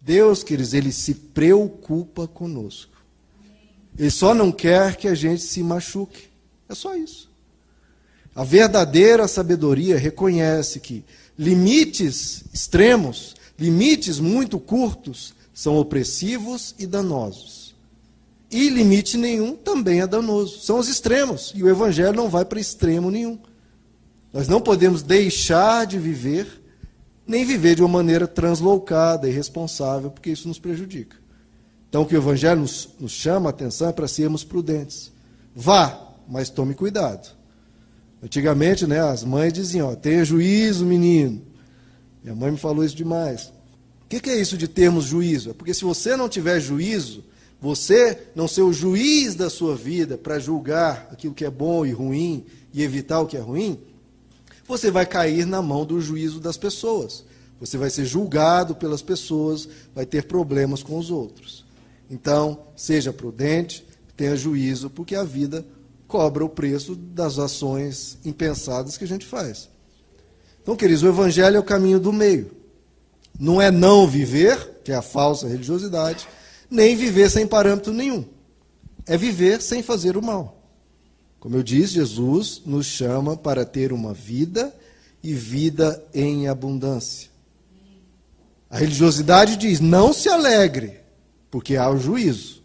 Deus, queridos, ele se preocupa conosco. Ele só não quer que a gente se machuque. É só isso. A verdadeira sabedoria reconhece que limites extremos, limites muito curtos, são opressivos e danosos. E limite nenhum também é danoso. São os extremos. E o evangelho não vai para extremo nenhum. Nós não podemos deixar de viver, nem viver de uma maneira translocada e irresponsável, porque isso nos prejudica. Então, o que o Evangelho nos, nos chama a atenção é para sermos prudentes. Vá, mas tome cuidado. Antigamente, né, as mães diziam: ó, tenha juízo, menino. Minha mãe me falou isso demais. O que, que é isso de termos juízo? É porque se você não tiver juízo, você não ser o juiz da sua vida para julgar aquilo que é bom e ruim e evitar o que é ruim, você vai cair na mão do juízo das pessoas. Você vai ser julgado pelas pessoas, vai ter problemas com os outros. Então, seja prudente, tenha juízo, porque a vida cobra o preço das ações impensadas que a gente faz. Então, queridos, o evangelho é o caminho do meio. Não é não viver, que é a falsa religiosidade, nem viver sem parâmetro nenhum. É viver sem fazer o mal. Como eu disse, Jesus nos chama para ter uma vida e vida em abundância. A religiosidade diz: não se alegre, porque há o juízo.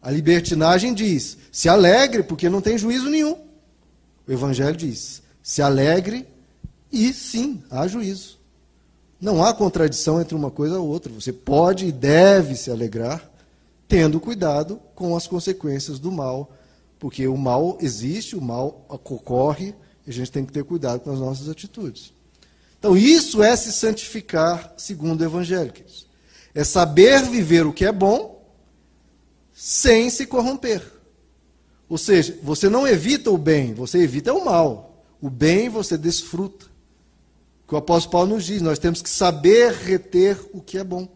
A libertinagem diz: se alegre, porque não tem juízo nenhum. O Evangelho diz: se alegre e sim, há juízo. Não há contradição entre uma coisa e outra. Você pode e deve se alegrar, tendo cuidado com as consequências do mal porque o mal existe, o mal ocorre, e a gente tem que ter cuidado com as nossas atitudes. Então, isso é se santificar segundo o Evangelho. É saber viver o que é bom sem se corromper. Ou seja, você não evita o bem, você evita o mal. O bem você desfruta. O que o apóstolo Paulo nos diz, nós temos que saber reter o que é bom.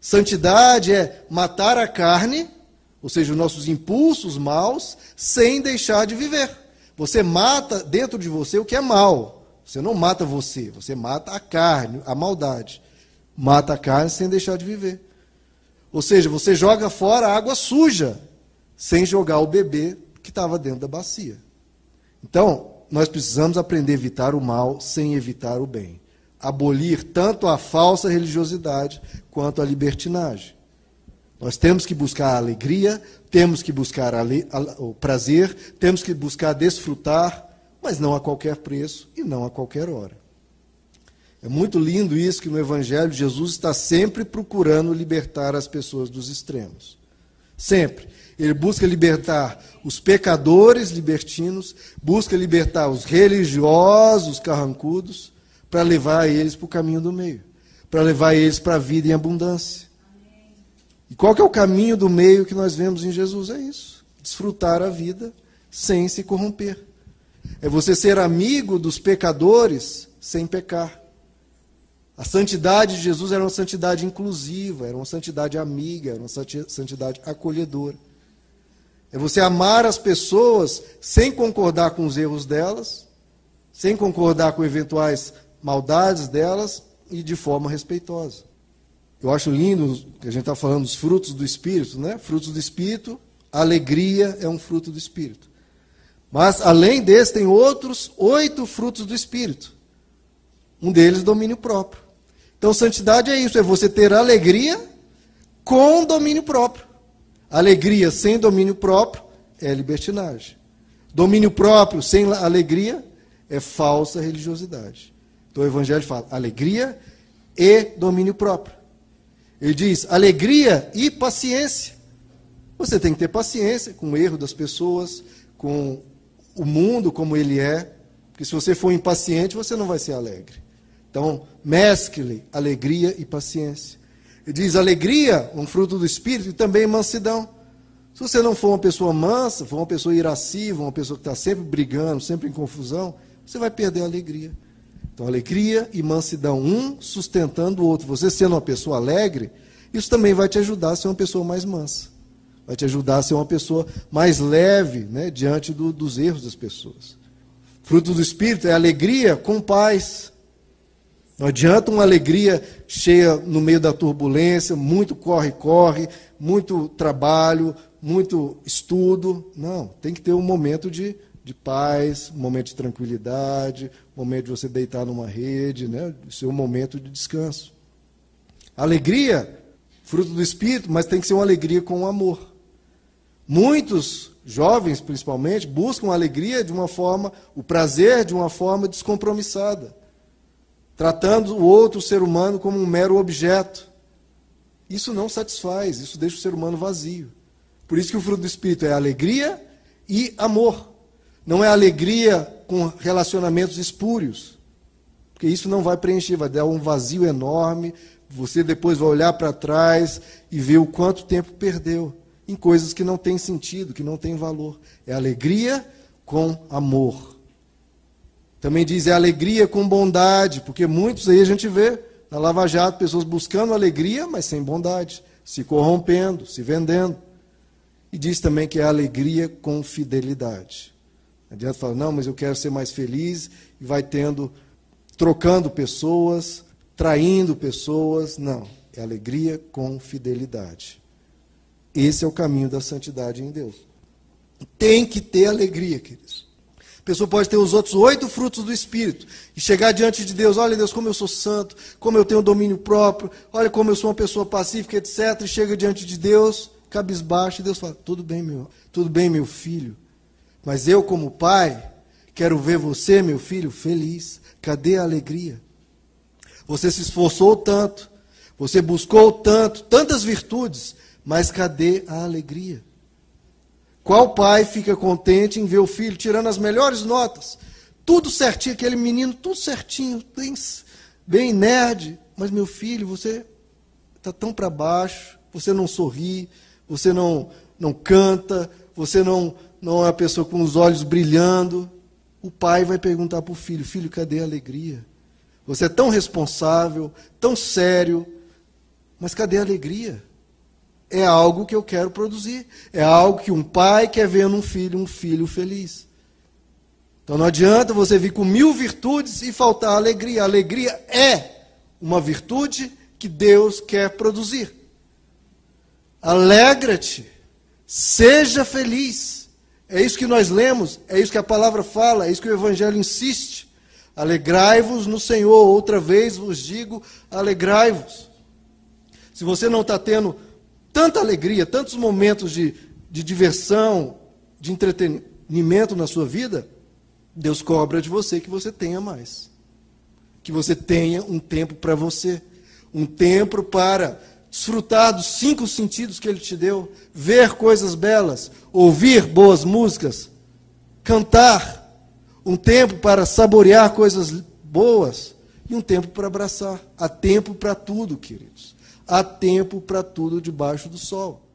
Santidade é matar a carne ou seja, os nossos impulsos maus, sem deixar de viver. Você mata dentro de você o que é mal. Você não mata você, você mata a carne, a maldade. Mata a carne sem deixar de viver. Ou seja, você joga fora a água suja, sem jogar o bebê que estava dentro da bacia. Então, nós precisamos aprender a evitar o mal sem evitar o bem. Abolir tanto a falsa religiosidade quanto a libertinagem. Nós temos que buscar a alegria, temos que buscar o prazer, temos que buscar desfrutar, mas não a qualquer preço e não a qualquer hora. É muito lindo isso que no Evangelho Jesus está sempre procurando libertar as pessoas dos extremos. Sempre. Ele busca libertar os pecadores libertinos, busca libertar os religiosos carrancudos, para levar eles para o caminho do meio, para levar eles para a vida em abundância. E qual que é o caminho do meio que nós vemos em Jesus? É isso. Desfrutar a vida sem se corromper. É você ser amigo dos pecadores sem pecar. A santidade de Jesus era uma santidade inclusiva, era uma santidade amiga, era uma santidade acolhedora. É você amar as pessoas sem concordar com os erros delas, sem concordar com eventuais maldades delas e de forma respeitosa. Eu acho lindo que a gente está falando dos frutos do Espírito, né? Frutos do Espírito, alegria é um fruto do Espírito. Mas, além desse, tem outros oito frutos do Espírito. Um deles, domínio próprio. Então, santidade é isso: é você ter alegria com domínio próprio. Alegria sem domínio próprio é libertinagem. Domínio próprio sem alegria é falsa religiosidade. Então, o Evangelho fala alegria e domínio próprio. Ele diz alegria e paciência. Você tem que ter paciência com o erro das pessoas, com o mundo como ele é, porque se você for impaciente, você não vai ser alegre. Então, mescle alegria e paciência. Ele diz alegria, um fruto do espírito, e também mansidão. Se você não for uma pessoa mansa, for uma pessoa irascível, uma pessoa que está sempre brigando, sempre em confusão, você vai perder a alegria. Então, alegria e mansidão, um sustentando o outro. Você sendo uma pessoa alegre, isso também vai te ajudar a ser uma pessoa mais mansa. Vai te ajudar a ser uma pessoa mais leve né, diante do, dos erros das pessoas. Fruto do Espírito é alegria com paz. Não adianta uma alegria cheia no meio da turbulência, muito corre-corre, muito trabalho, muito estudo. Não, tem que ter um momento de, de paz, um momento de tranquilidade, um momento de você deitar numa rede, né? ser um momento de descanso. Alegria, fruto do Espírito, mas tem que ser uma alegria com amor. Muitos jovens, principalmente, buscam a alegria de uma forma, o prazer de uma forma descompromissada tratando o outro ser humano como um mero objeto. Isso não satisfaz, isso deixa o ser humano vazio. Por isso que o fruto do Espírito é alegria e amor. Não é alegria com relacionamentos espúrios. Porque isso não vai preencher, vai dar um vazio enorme. Você depois vai olhar para trás e ver o quanto tempo perdeu em coisas que não têm sentido, que não têm valor. É alegria com amor. Também diz é alegria com bondade, porque muitos aí a gente vê na Lava Jato pessoas buscando alegria, mas sem bondade, se corrompendo, se vendendo. E diz também que é alegria com fidelidade. Adianta falar, não, mas eu quero ser mais feliz, e vai tendo, trocando pessoas, traindo pessoas. Não, é alegria com fidelidade. Esse é o caminho da santidade em Deus. Tem que ter alegria, queridos pessoa pode ter os outros oito frutos do Espírito e chegar diante de Deus, olha Deus, como eu sou santo, como eu tenho domínio próprio, olha como eu sou uma pessoa pacífica, etc. E chega diante de Deus, cabisbaixo, e Deus fala, tudo bem, meu, tudo bem, meu filho, mas eu como pai, quero ver você, meu filho, feliz. Cadê a alegria? Você se esforçou tanto, você buscou tanto, tantas virtudes, mas cadê a alegria? Qual pai fica contente em ver o filho tirando as melhores notas? Tudo certinho, aquele menino, tudo certinho, bem, bem nerd. Mas, meu filho, você está tão para baixo, você não sorri, você não, não canta, você não, não é uma pessoa com os olhos brilhando. O pai vai perguntar para o filho: Filho, cadê a alegria? Você é tão responsável, tão sério, mas cadê a alegria? é algo que eu quero produzir. É algo que um pai quer ver num filho, um filho feliz. Então não adianta você vir com mil virtudes e faltar alegria. A alegria é uma virtude que Deus quer produzir. Alegra-te, seja feliz. É isso que nós lemos, é isso que a palavra fala, é isso que o Evangelho insiste. Alegrai-vos no Senhor. Outra vez vos digo, alegrai-vos. Se você não está tendo tanta alegria, tantos momentos de, de diversão, de entretenimento na sua vida, Deus cobra de você que você tenha mais. Que você tenha um tempo para você. Um tempo para desfrutar dos cinco sentidos que Ele te deu, ver coisas belas, ouvir boas músicas, cantar. Um tempo para saborear coisas boas e um tempo para abraçar. Há tempo para tudo, queridos. Há tempo para tudo debaixo do sol.